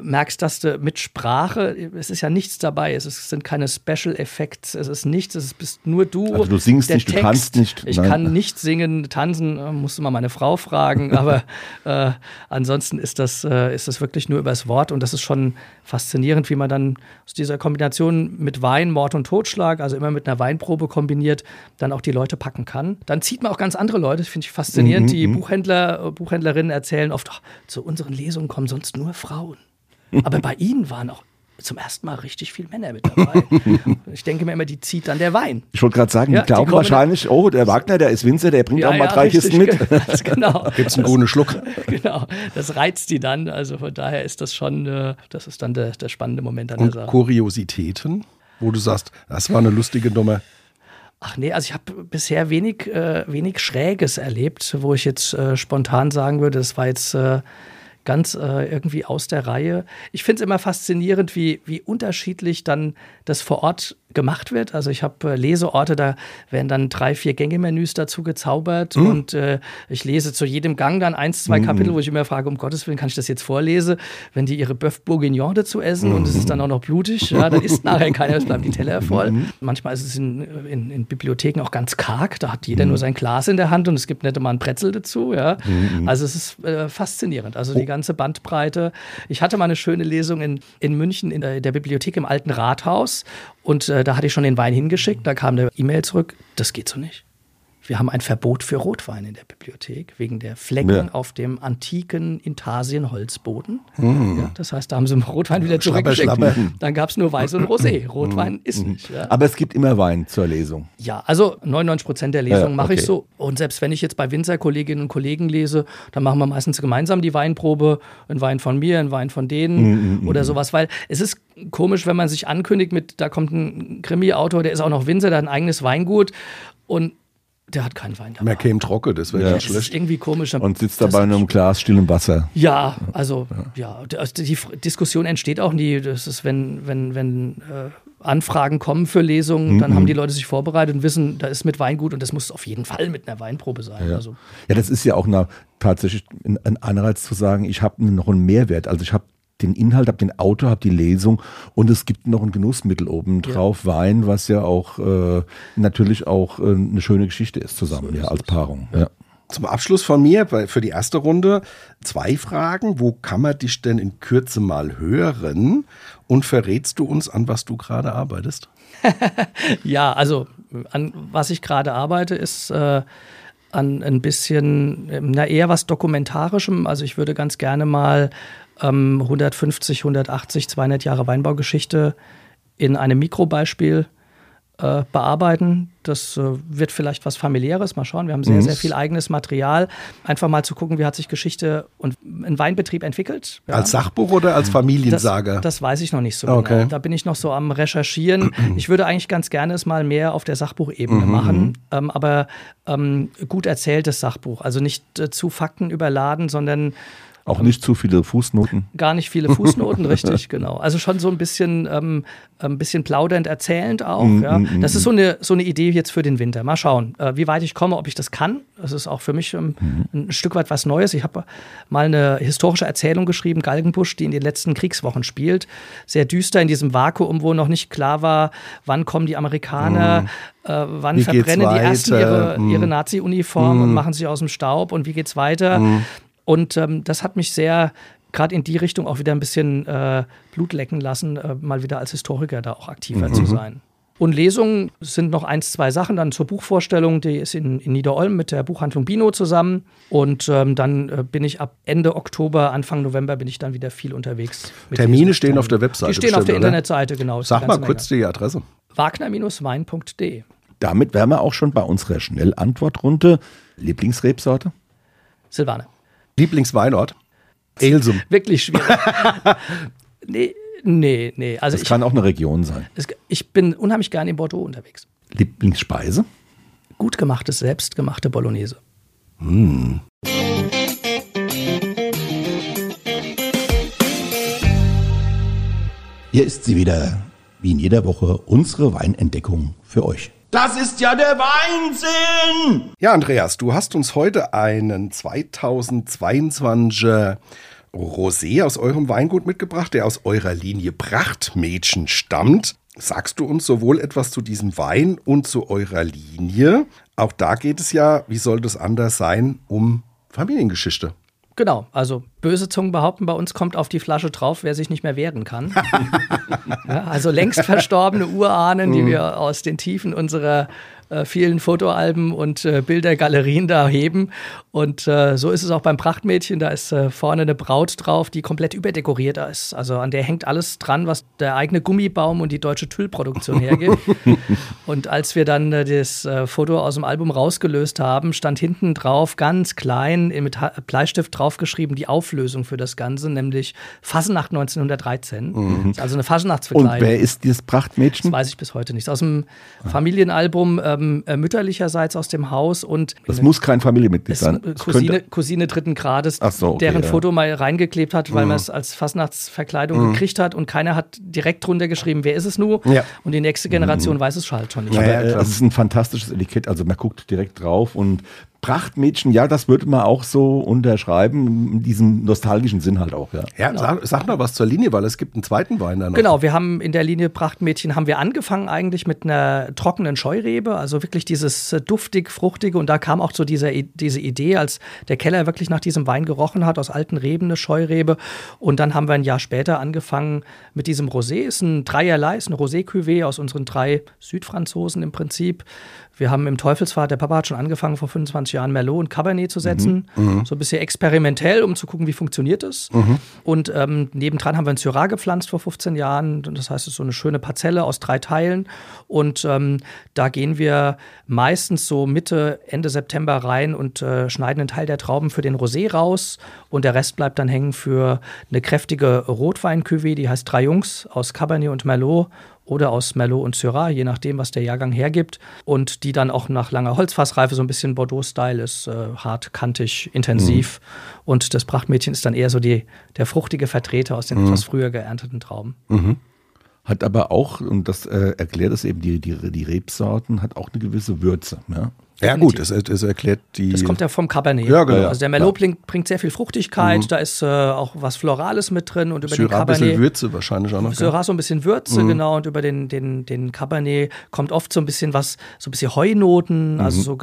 merkst, dass du mit Sprache, es ist ja nichts dabei, es ist, sind keine Special Effects, es ist nichts, es bist nur du. Also du singst nicht, du kannst nicht, Ich nein. kann nicht singen, tanzen, äh, musste mal meine Frau fragen, aber äh, ansonsten ist das, äh, ist das wirklich nur übers Wort und das ist schon faszinierend, wie man dann aus dieser Kombination mit Wein, Mord und Totschlag, also immer mit einer Weinprobe kombiniert, dann auch die Leute packen kann. Dann zieht man auch ganz andere Leute, das finde ich faszinierend. Die Buchhändler, äh, Buchhändlerinnen erzählen oft, ach, zu unseren Lesungen kommen sonst nur Frauen. Aber bei ihnen waren auch zum ersten Mal richtig viele Männer mit dabei. ich denke mir immer, die zieht dann der Wein. ich wollte gerade sagen, Ja, die die glauben kommen- wahrscheinlich, oh, der Wagner, der ist Winzer, der bringt auch mal drei richtig, Kisten mit. Genau. Gibt's einen guten Schluck? genau. Das reizt die dann. Also von daher ist das schon, äh, das ist dann der, der spannende Moment an Und der Sache. Kuriositäten, wo du sagst, das war eine lustige Nummer. Ach nee, also ich habe bisher wenig, äh, wenig Schräges erlebt, wo ich jetzt äh, spontan sagen würde, das war jetzt äh, ganz äh, irgendwie aus der Reihe. Ich finde es immer faszinierend, wie, wie unterschiedlich dann das vor Ort gemacht wird. Also ich habe äh, Leseorte, da werden dann drei, vier Gänge-Menüs dazu gezaubert und äh, ich lese zu jedem Gang dann eins, zwei Kapitel, wo ich immer frage, um Gottes Willen, kann ich das jetzt vorlesen? Wenn die ihre Bœuf Bourguignon dazu essen und es ist dann auch noch blutig, ja, dann isst nachher keiner, es bleibt die Teller voll. Manchmal ist es in, in, in Bibliotheken auch ganz karg, da hat jeder nur sein Glas in der Hand und es gibt nicht immer ein Brezel dazu, ja. Also es ist äh, faszinierend, also die ganze Bandbreite. Ich hatte mal eine schöne Lesung in, in München in der, der Bibliothek im Alten Rathaus und äh, da hatte ich schon den Wein hingeschickt, da kam eine E-Mail zurück, das geht so nicht. Wir haben ein Verbot für Rotwein in der Bibliothek wegen der Flecken Ja. auf dem antiken Intarsien-Holzboden. Ja, das heißt, da haben sie Rotwein wieder zurückgeschickt. Dann gab es nur Weiß und Rosé. Rotwein ist nicht. Ja. Aber es gibt immer Wein zur Lesung. Ja, also 99 Prozent der Lesungen Ja, mache ich okay. so. Und selbst wenn ich jetzt bei Winzerkolleginnen und Kollegen lese, dann machen wir meistens gemeinsam die Weinprobe. Ein Wein von mir, ein Wein von denen Mhm, oder sowas. Weil es ist komisch, wenn man sich ankündigt mit, da kommt ein Krimi-Autor, der ist auch noch Winzer, der hat ein eigenes Weingut und der hat keinen Wein dabei. Mehr käme trocken, das wäre Ja. ganz Das ist schlecht. irgendwie komisch. Und sitzt dabei in einem Glas stillem Wasser. ja, also ja, d- also die Diskussion entsteht auch nie. Das ist, wenn, wenn, wenn äh, Anfragen kommen für Lesungen, dann haben die Leute sich vorbereitet und wissen, da ist mit Weingut und das muss auf jeden Fall mit einer Weinprobe sein. Ja. Also, ja, das ist ja auch eine, tatsächlich ein, ein Anreiz zu sagen, ich habe noch einen Mehrwert. Also ich habe den Inhalt, habe den Autor, habe die Lesung und es gibt noch ein Genussmittel oben drauf, Wein, was ja auch äh, natürlich auch äh, eine schöne Geschichte ist zusammen, ja, als Paarung. Ja. Zum Abschluss von mir für die erste Runde zwei Fragen. Wo kann man dich denn in Kürze mal hören? Und verrätst du uns, an was du gerade arbeitest? ja, also an was ich gerade arbeite, ist äh, an ein bisschen, na eher was Dokumentarischem. Also ich würde ganz gerne mal ähm, 150, 180, 200 Jahre Weinbaugeschichte in einem Mikrobeispiel äh, bearbeiten. Das äh, wird vielleicht was familiäres. Mal schauen. Wir haben sehr, sehr viel eigenes Material. Einfach mal zu gucken, wie hat sich Geschichte und ein Weinbetrieb entwickelt. Ja. Als Sachbuch oder als Das, Familiensaga? das weiß ich noch nicht so genau. Okay. Da bin ich noch so am Recherchieren. Ich würde eigentlich ganz gerne es mal mehr auf der Sachbuchebene machen, ähm, aber ähm, gut erzähltes Sachbuch. Also nicht äh, zu Fakten überladen, sondern Auch nicht zu viele Fußnoten. gar nicht viele Fußnoten, richtig, genau. Also schon so ein bisschen, ähm, ein bisschen plaudernd erzählend auch. ja. Das ist so eine, so eine Idee jetzt für den Winter. Mal schauen, äh, wie weit ich komme, ob ich das kann. Das ist auch für mich ähm, ein Stück weit was Neues. Ich habe mal eine historische Erzählung geschrieben, Galgenbusch, die in den letzten Kriegswochen spielt. Sehr düster in diesem Vakuum, wo noch nicht klar war, wann kommen die Amerikaner, äh, wann verbrennen die ersten weiter? ihre, Mhm. ihre Nazi-Uniform und machen sich aus dem Staub und wie geht's weiter. Und ähm, das hat mich sehr, gerade in die Richtung auch wieder ein bisschen äh, Blut lecken lassen, äh, mal wieder als Historiker da auch aktiver zu sein. Und Lesungen sind noch eins, zwei Sachen. Dann zur Buchvorstellung, die ist in, in Niederolm mit der Buchhandlung Bino zusammen. Und ähm, dann äh, bin ich ab Ende Oktober, Anfang November bin ich dann wieder viel unterwegs. Termine stehen auf der Webseite Die stehen auf der oder? Internetseite, genau. Sag mal kurz die Adresse. Menge. Wagner-wein.de. Damit wären wir auch schon bei unserer Schnellantwortrunde. Lieblingsrebsorte? Silvane. Lieblingsweinort? Elsum. Wirklich schwierig. nee, nee, nee. Also Das ich, kann auch eine Region sein. es, ich bin unheimlich gerne in Bordeaux unterwegs. Lieblingsspeise? Gut gemachtes, selbstgemachte Bolognese. Hier ist sie wieder, wie in jeder Woche, unsere Weinentdeckung für euch. Das ist ja der Wahnsinn! Ja, Andreas, du hast uns heute einen 2022er Rosé aus eurem Weingut mitgebracht, der aus eurer Linie Prachtmädchen stammt. Sagst du uns sowohl etwas zu diesem Wein und zu eurer Linie? Auch da geht es ja, wie soll das anders sein, um Familiengeschichte. Genau, also böse Zungen behaupten, bei uns kommt auf die Flasche drauf, wer sich nicht mehr wehren kann. ja, also längst verstorbene Urahnen, die wir aus den Tiefen unserer äh, vielen Fotoalben und äh, Bildergalerien da heben. Und äh, so ist es auch beim Prachtmädchen. Da ist äh, vorne eine Braut drauf, die komplett überdekoriert ist. Also an der hängt alles dran, was der eigene Gummibaum und die deutsche Tüllproduktion hergibt. und als wir dann äh, das äh, Foto aus dem Album rausgelöst haben, stand hinten drauf ganz klein mit Ha- Bleistift draufgeschrieben die Auflösung für das Ganze, nämlich Fasnacht 1913. Ist Also eine Und Fasnachtsverkleidung. wer ist dieses Das Prachtmädchen? weiß ich bis heute nicht. Aus dem Familienalbum ähm, äh, mütterlicherseits aus dem Haus und Das muss kein Familienmitglied sein. Äh, Cousine, könnte- Cousine dritten Grades, so, okay, deren ja. Mhm. Foto mal reingeklebt hat, weil man es als Fastnachtsverkleidung gekriegt hat und keiner hat direkt drunter geschrieben, wer ist es nun? Ja. Und die nächste Generation weiß es halt schon nicht. Ja, Aber, ja, klar. es ist ein fantastisches Etikett. Also man guckt direkt drauf und Prachtmädchen, ja, das würde man auch so unterschreiben, in diesem nostalgischen Sinn halt auch, ja. Ja, sag, sag mal was zur Linie, weil es gibt einen zweiten Wein da noch. Genau, wir haben in der Linie Prachtmädchen haben wir angefangen eigentlich mit einer trockenen Scheurebe, also wirklich dieses duftig, fruchtige und da kam auch so diese, diese Idee, als der Keller wirklich nach diesem Wein gerochen hat, aus alten Reben eine Scheurebe und dann haben wir ein Jahr später angefangen mit diesem Rosé, ist ein Dreierlei, ist eine Rosé-Cuvée aus unseren drei Südfranzosen im Prinzip. Wir haben im Teufelsfahrt, der Papa hat schon angefangen vor 25 Jahren Merlot und Cabernet zu setzen, so ein bisschen experimentell, um zu gucken, wie funktioniert es. Und ähm, nebendran haben wir ein Syrah gepflanzt vor 15 Jahren. Das heißt, es ist so eine schöne Parzelle aus drei Teilen. Und ähm, da gehen wir meistens so Mitte, Ende September rein und äh, schneiden einen Teil der Trauben für den Rosé raus. Und der Rest bleibt dann hängen für eine kräftige Rotwein-Cuvée, die heißt Drei Jungs aus Cabernet und Merlot oder aus Merlot und Syrah, je nachdem, was der Jahrgang hergibt. Und die dann auch nach langer Holzfassreife so ein bisschen Bordeaux-Style ist, äh, hart, kantig, intensiv. Und das Prachtmädchen ist dann eher so die, der fruchtige Vertreter aus den etwas früher geernteten Trauben. Hat aber auch, und das äh, erklärt es eben, die, die, die Rebsorten, hat auch eine gewisse Würze. Ja? Ja, gut, das, das erklärt die. Das kommt ja vom Cabernet. Ja, genau. Also der Merlot bringt, bringt sehr viel Fruchtigkeit, da ist äh, auch was Florales mit drin und über den Syrah, ein bisschen Cabernet. Würze wahrscheinlich auch noch. Syrah so ein bisschen Würze, genau, und über den, den, den Cabernet kommt oft so ein bisschen was, so ein bisschen Heunoten, also, so,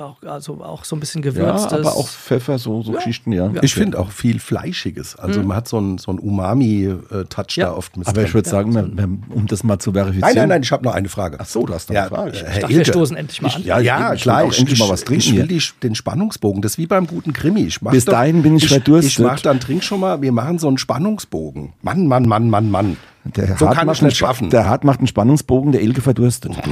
auch, also auch so ein bisschen Ja, gewürztes. aber auch Pfeffer, so, so Geschichten, ja. Ich finde auch viel Fleischiges. Also man hat so einen, so Umami-Touch Ja. da oft mit Aber ich würde sagen, um das mal zu verifizieren. Nein, nein, nein, ich habe noch eine Frage. Ach so, du hast noch Ja, eine Frage. äh, Ich dachte, wir stoßen endlich mal an. ja, Ja, klar, will auch endlich mal was trinken Ich will die, den Spannungsbogen. Das ist wie beim guten Krimi. Ich mach Bis doch- dahin bin ich verdurstet. Ich mach dann, trink schon mal, wir machen so einen Spannungsbogen. Mann, Mann, Mann, Mann, Mann. Der so Hart kann ich nicht schaffen. Der Hart macht einen Spannungsbogen, der Ilke verdurstet.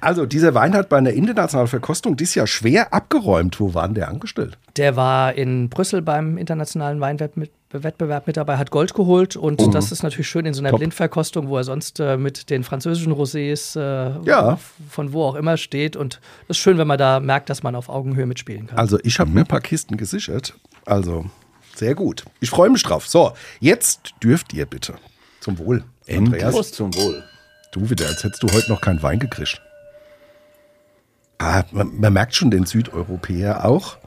Also, dieser Wein hat bei einer internationalen Verkostung dieses Jahr schwer abgeräumt. Wo war denn der angestellt? Der war in Brüssel beim internationalen Weinwettbewerb mit dabei, hat Gold geholt und das ist natürlich schön in so einer Top. Blindverkostung, wo er sonst äh, mit den französischen Rosés äh, Ja. von wo auch immer steht. Und das ist schön, wenn man da merkt, dass man auf Augenhöhe mitspielen kann. Also, ich habe mir ein paar Kisten gesichert. Also, sehr gut. Ich freue mich drauf. So, jetzt dürft ihr bitte. Zum Wohl. Andreas, zum Wohl. du wieder, als hättest du heute noch keinen Wein gekriegt. Ah, man, man merkt schon den Südeuropäer auch.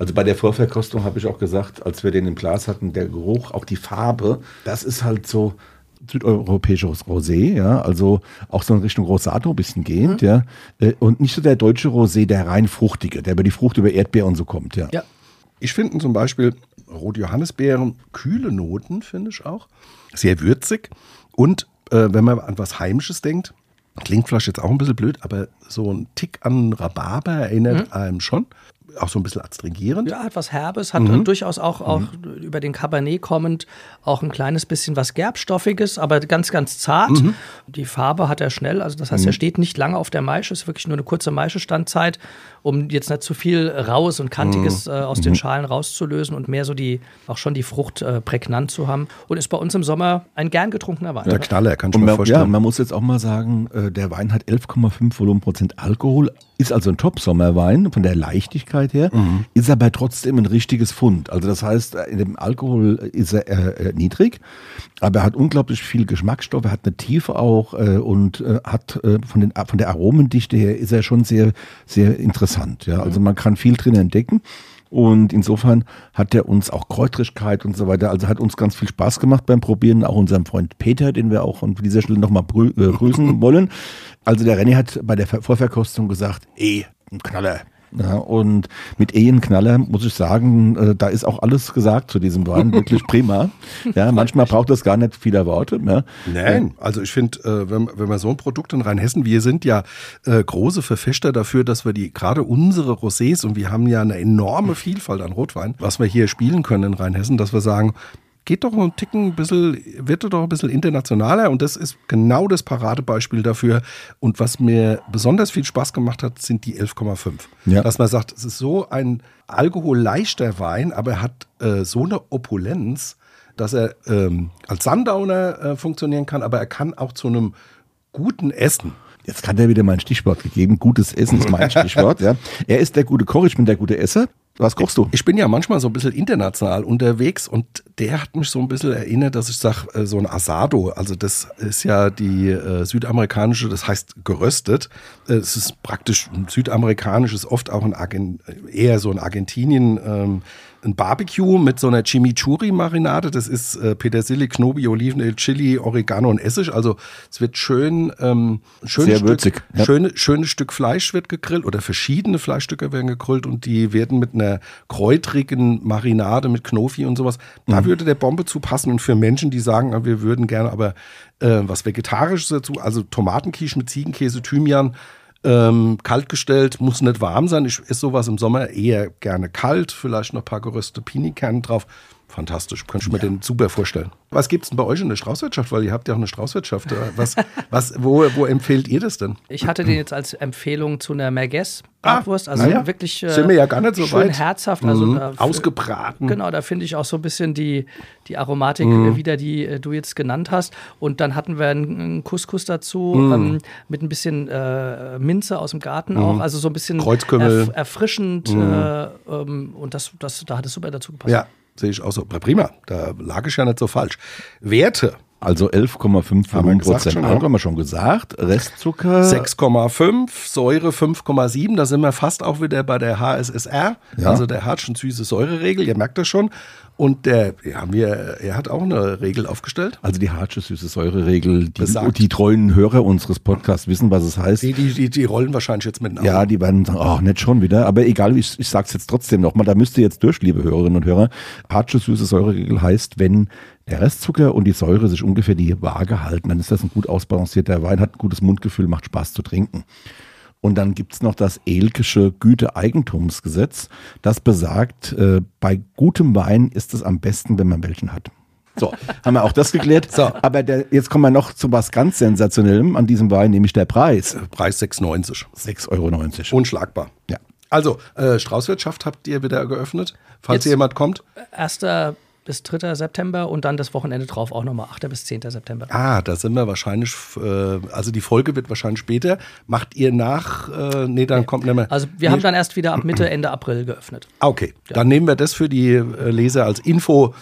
Also bei der Vorverkostung habe ich auch gesagt, als wir den im Glas hatten, der Geruch, auch die Farbe, das ist halt so südeuropäisches Rosé, ja, also auch so in Richtung Rosato ein bisschen gehend, ja, Äh, und nicht so der deutsche Rosé, der rein fruchtige, der über die Frucht, über Erdbeer und so kommt, ja. ja. Ich finde zum Beispiel Rot-Johannisbeeren, kühle Noten, finde ich auch. Sehr würzig. Und äh, wenn man an was Heimisches denkt, klingt vielleicht jetzt auch ein bisschen blöd, aber so ein Tick an Rhabarber erinnert einem schon. Auch so ein bisschen astringierend. Ja, hat was Herbes, hat äh, durchaus auch, auch über den Cabernet kommend auch ein kleines bisschen was Gerbstoffiges, aber ganz, ganz zart. Die Farbe hat er schnell, also das heißt, er steht nicht lange auf der Maische, ist wirklich nur eine kurze Maischestandzeit, um jetzt nicht zu viel Raues und Kantiges äh, aus den Schalen rauszulösen und mehr so die, auch schon die Frucht äh, prägnant zu haben. Und ist bei uns im Sommer ein gern getrunkener Wein. Der Knaller, kann ich mir man, ja, vorstellen. man muss jetzt auch mal sagen, äh, der Wein hat 11,5 Volumenprozent Alkohol, ist also ein Top-Sommerwein von der Leichtigkeit her, ist aber trotzdem ein richtiges Fund. Also das heißt, in dem Alkohol ist er äh, äh, niedrig, aber er hat unglaublich viel Geschmacksstoff, er hat eine Tiefe auch äh, und äh, hat äh, von, den, von der Aromendichte her ist er schon sehr, sehr interessant. Ja? Also man kann viel drin entdecken. Und insofern hat er uns auch Kräutrigkeit und so weiter, also hat uns ganz viel Spaß gemacht beim Probieren, auch unserem Freund Peter, den wir auch an dieser Stelle nochmal äh, grüßen wollen. Also der René hat bei der Ver- Vorverkostung gesagt, eh, ein Knaller. Ja, und mit Ehenknaller muss ich sagen, äh, da ist auch alles gesagt zu diesem Wein, wirklich prima. Ja, manchmal braucht das gar nicht viele Worte. Ja. Nein, also ich finde, äh, wenn, wenn wir so ein Produkt in Rheinhessen, wir sind ja äh, große Verfechter dafür, dass wir die, gerade unsere Rosés, und wir haben ja eine enorme Vielfalt an Rotwein, was wir hier spielen können in Rheinhessen, dass wir sagen, geht doch ein Ticken ein bisschen, wird doch ein bisschen internationaler und das ist genau das Paradebeispiel dafür. Und was mir besonders viel Spaß gemacht hat, sind die 11,5. Ja. Dass man sagt, es ist so ein alkoholleichter Wein, aber er hat äh, so eine Opulenz, dass er ähm, als Sundowner äh, funktionieren kann, aber er kann auch zu einem guten Essen. Jetzt hat er wieder mein Stichwort gegeben. Gutes Essen ist mein Stichwort. Ja. Er ist der gute Koch, ich bin der gute Esser. Was kochst du? Ich bin ja manchmal so ein bisschen international unterwegs und der hat mich so ein bisschen erinnert, dass ich sage, äh, so ein Asado, also das ist ja die äh, südamerikanische, das heißt geröstet. Äh, Es ist praktisch ein südamerikanisches, oft auch ein Argen, eher so ein Argentinien, ähm, ein Barbecue mit so einer Chimichurri-Marinade. Das ist äh, Petersilie, Knobi, Olivenöl, Chili, Oregano und Essig. Also es wird schön, ähm, schön Sehr Stück, würzig, ja. schöne, schönes Stück Fleisch wird gegrillt oder verschiedene Fleischstücke werden gegrillt und die werden mit einer kräutrigen Marinade mit Knofi und sowas. Da würde der Bombe zu passen und für Menschen, die sagen, ah, wir würden gerne aber äh, was Vegetarisches dazu, also Tomatenquiche mit Ziegenkäse, Thymian, ähm, kalt gestellt, muss nicht warm sein. Ich esse sowas im Sommer eher gerne kalt, vielleicht noch ein paar geröstete Pinienkerne drauf. Fantastisch, könnte ich mir den super vorstellen. Was gibt es denn bei euch in der Straußwirtschaft? Weil ihr habt ja auch eine Straußwirtschaft. Äh, Was, was, wo, wo empfehlt ihr das denn? Ich hatte den jetzt als Empfehlung zu einer Merguez Bratwurst. Also Ah, ja. wirklich äh, Sind wir ja gar nicht so schön weit. herzhaft. Also Mhm. da- Ausgebraten. Genau, da finde ich auch so ein bisschen die, die Aromatik Mhm. äh, wieder, die äh, du jetzt genannt hast. Und dann hatten wir einen, einen Couscous dazu Mhm. ähm, mit ein bisschen äh, Minze aus dem Garten auch. Also so ein bisschen Kreuzkümmel. erf erfrischend. Äh, ähm, und das, das, da hat es super dazu gepasst. Ja, sehe ich auch so. Prima, da lag ich ja nicht so falsch. Werte. Also 11,5 Haben wir gesagt Prozent schon, Alkohol, ja. haben wir schon gesagt. Restzucker. 6,5, Säure 5,7, da sind wir fast auch wieder bei der HSSR, Ja. also der Hartsch- und süße Säureregel, ihr merkt das schon. Und der, ja, wir, er hat auch eine Regel aufgestellt. Also die Hartsche süße Säureregel, die, die treuen Hörer unseres Podcasts wissen, was es heißt. Die, die, die, die rollen wahrscheinlich jetzt mit den Augen. Ja, die werden sagen, ach, nicht schon wieder. Aber egal, ich, ich sag's jetzt trotzdem nochmal, da müsst ihr jetzt durch, liebe Hörerinnen und Hörer. Hartsche süße Säureregel heißt, wenn der Restzucker und die Säure sich ungefähr die Waage halten, dann ist das ein gut ausbalancierter Wein, hat ein gutes Mundgefühl, macht Spaß zu trinken. Und dann gibt's noch das Elkische Güteeigentumsgesetz, das besagt, äh, bei gutem Wein ist es am besten, wenn man welchen hat. So, haben wir auch das geklärt. So. Aber der, jetzt kommen wir noch zu was ganz Sensationellem an diesem Wein, nämlich der Preis. Preis 6,90. 6,90 Euro. Unschlagbar. Ja. Also, äh, Straußwirtschaft habt ihr wieder geöffnet, falls Jetzt- hier jemand kommt. 1. bis 3. September und dann das Wochenende drauf auch nochmal 8. bis 10. September. Ah, da sind wir wahrscheinlich, äh, also die Folge wird wahrscheinlich später. Macht ihr nach, äh, nee, dann kommt nicht mehr. Also wir nee, haben dann erst wieder ab Mitte, Ende April geöffnet. Ah, Okay, dann nehmen wir das für die äh, Leser als Info.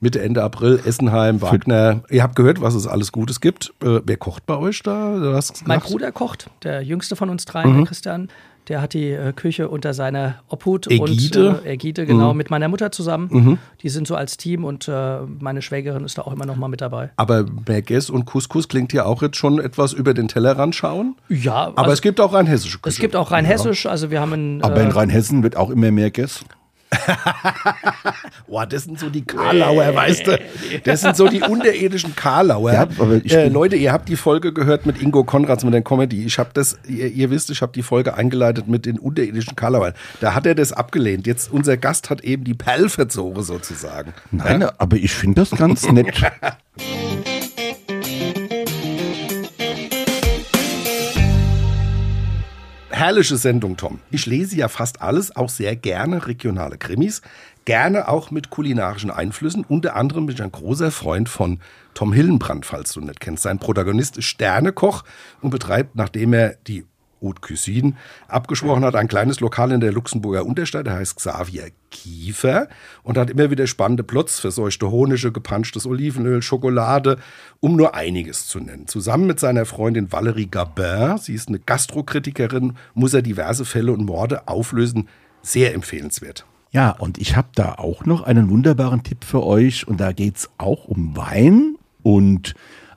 Mitte, Ende April, Essenheim, Wagner. Ihr habt gehört, was es alles Gutes gibt. Äh, wer kocht bei euch da? Mein Bruder kocht, der jüngste von uns dreien, der Christian. Der hat die äh, Küche unter seiner Obhut Ägide? und äh, Ägide, genau, mit meiner Mutter zusammen. Die sind so als Team und äh, meine Schwägerin ist da auch immer noch mal mit dabei. Aber Merguez und Couscous klingt ja auch jetzt schon etwas über den Tellerrand schauen. Ja, Aber es gibt auch rein hessische Küche. es gibt auch rein hessisch, also wir haben ein, Aber in äh, Rheinhessen wird auch immer mehr Guess. Boah, das sind so die Karlauer, weißt du? Das sind so die unterirdischen Karlauer. Ja, äh, Leute, ihr habt die Folge gehört mit Ingo Konrads mit der Comedy. Ich habe das, ihr, ihr wisst, ich habe die Folge eingeleitet mit den unterirdischen Karlauern. Da hat er das abgelehnt. Jetzt unser Gast hat eben die Perlverzore sozusagen. Nein, aber ich finde das ganz nett. Herrliche Sendung, Tom. Ich lese ja fast alles, auch sehr gerne regionale Krimis, gerne auch mit kulinarischen Einflüssen. Unter anderem bin ich ein großer Freund von Tom Hillenbrand, falls du nicht kennst. Sein Protagonist ist Sternekoch und betreibt, nachdem er die Haute Cuisine abgesprochen hat, ein kleines Lokal in der Luxemburger Unterstadt, der heißt Xavier Kiefer und hat immer wieder spannende Plots, verseuchte Honige, gepanschtes Olivenöl, Schokolade, um nur einiges zu nennen. Zusammen mit seiner Freundin Valerie Gabin, sie ist eine Gastrokritikerin, muss er diverse Fälle und Morde auflösen. Sehr empfehlenswert. Ja, und ich habe da auch noch einen wunderbaren Tipp für euch. Und da geht's auch um Wein und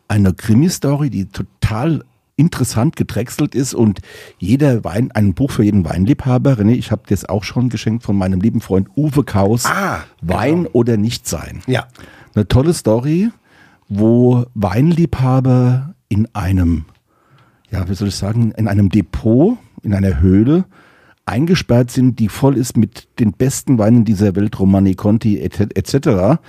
eine Krimi-Story, die total interessant gedrechselt ist und jeder Wein, ein Buch für jeden Weinliebhaber. René, ich habe das auch schon geschenkt von meinem lieben Freund Uwe Kaus. Ah, Wein oder nicht sein. Ja, Eine tolle Story, wo Weinliebhaber in einem, ja, wie soll ich sagen, in einem Depot, in einer Höhle eingesperrt sind, die voll ist mit den besten Weinen dieser Welt, Romani Conti et- etc.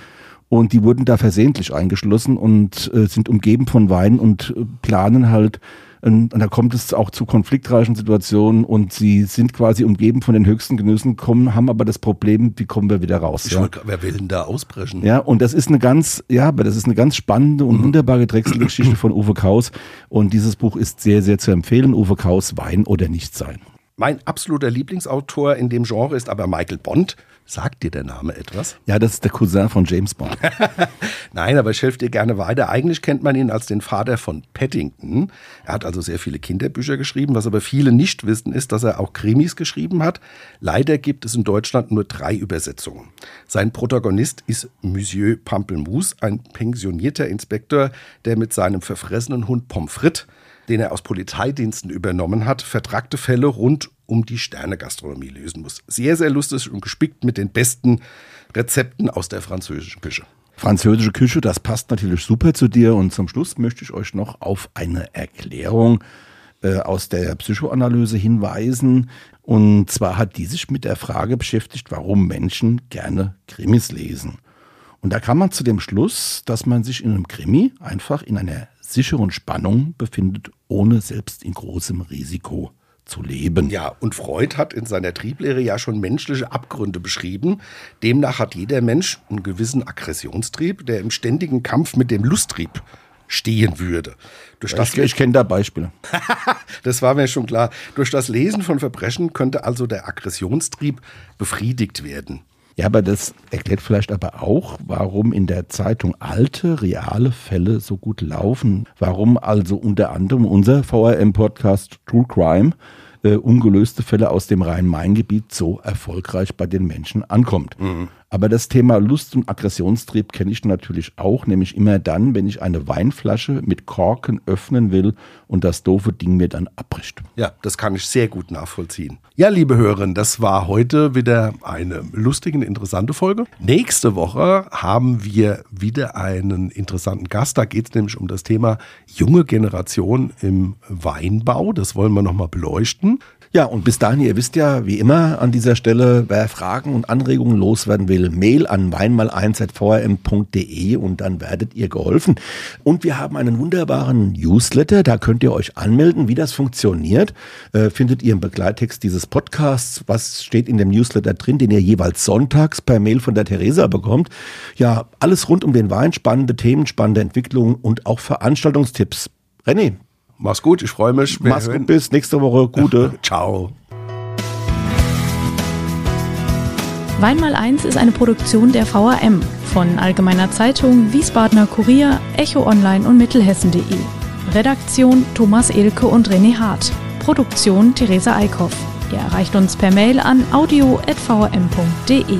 Und die wurden da versehentlich eingeschlossen und äh, sind umgeben von Wein und äh, planen halt, ähm, und da kommt es auch zu konfliktreichen Situationen und sie sind quasi umgeben von den höchsten Genüssen, kommen, haben aber das Problem, wie kommen wir wieder raus? ja? wollte, wer will denn da ausbrechen? Ja, und das ist eine ganz, ja, aber das ist eine ganz spannende und wunderbar gedrechselte Geschichte von Uwe Kaus. Und dieses Buch ist sehr, sehr zu empfehlen. Uwe Kaus, Wein oder nicht sein. Mein absoluter Lieblingsautor in dem Genre ist aber Michael Bond. Sagt dir der Name etwas? Ja, das ist der Cousin von James Bond. Nein, aber ich helfe dir gerne weiter. Eigentlich kennt man ihn als den Vater von Paddington. Er hat also sehr viele Kinderbücher geschrieben. Was aber viele nicht wissen, ist, dass er auch Krimis geschrieben hat. Leider gibt es in Deutschland nur drei Übersetzungen. Sein Protagonist ist Monsieur Pampelmus, ein pensionierter Inspektor, der mit seinem verfressenen Hund Pomfrit den er aus Polizeidiensten übernommen hat, vertragte Fälle rund um die Sternegastronomie lösen muss. Sehr, sehr lustig und gespickt mit den besten Rezepten aus der französischen Küche. Französische Küche, das passt natürlich super zu dir. Und zum Schluss möchte ich euch noch auf eine Erklärung äh, aus der Psychoanalyse hinweisen. Und zwar hat die sich mit der Frage beschäftigt, warum Menschen gerne Krimis lesen. Und da kam man zu dem Schluss, dass man sich in einem Krimi einfach in einer sicheren Spannung befindet, ohne selbst in großem Risiko zu leben. Ja, und Freud hat in seiner Trieblehre ja schon menschliche Abgründe beschrieben. Demnach hat jeder Mensch einen gewissen Aggressionstrieb, der im ständigen Kampf mit dem Lusttrieb stehen würde. Durch das ich, ich kenne da Beispiele. das war mir schon klar. Durch das Lesen von Verbrechen könnte also der Aggressionstrieb befriedigt werden. Ja, aber das erklärt vielleicht aber auch, warum in der Zeitung alte, reale Fälle so gut laufen. Warum also unter anderem unser VRM-Podcast True Crime äh, ungelöste Fälle aus dem Rhein-Main-Gebiet so erfolgreich bei den Menschen ankommt. Mhm. Aber das Thema Lust und Aggressionstrieb kenne ich natürlich auch, nämlich immer dann, wenn ich eine Weinflasche mit Korken öffnen will und das doofe Ding mir dann abbricht. Ja, das kann ich sehr gut nachvollziehen. Ja, liebe Hörerinnen, das war heute wieder eine lustige, interessante Folge. Nächste Woche haben wir wieder einen interessanten Gast. Da geht es nämlich um das Thema junge Generation im Weinbau. Das wollen wir nochmal beleuchten. Ja, und bis dahin, ihr wisst ja, wie immer an dieser Stelle, wer Fragen und Anregungen loswerden will, Mail an weinmal1.vrm.de und dann werdet ihr geholfen. Und wir haben einen wunderbaren Newsletter, da könnt ihr euch anmelden. Wie das funktioniert, äh, findet ihr im Begleittext dieses Podcasts. Was steht in dem Newsletter drin, den ihr jeweils sonntags per Mail von der Theresa bekommt. Ja, alles rund um den Wein, spannende Themen, spannende Entwicklungen und auch Veranstaltungstipps. René, Mach's gut, ich freue mich. Wir Mach's gut, bis nächste Woche. Gute. Ciao. Weinmal 1 ist eine Produktion der VAM von Allgemeiner Zeitung, Wiesbadener Kurier, Echo Online und Mittelhessen.de. Redaktion Thomas Elke und René Hart. Produktion Theresa Eickhoff. Ihr erreicht uns per Mail an audio.vm.de.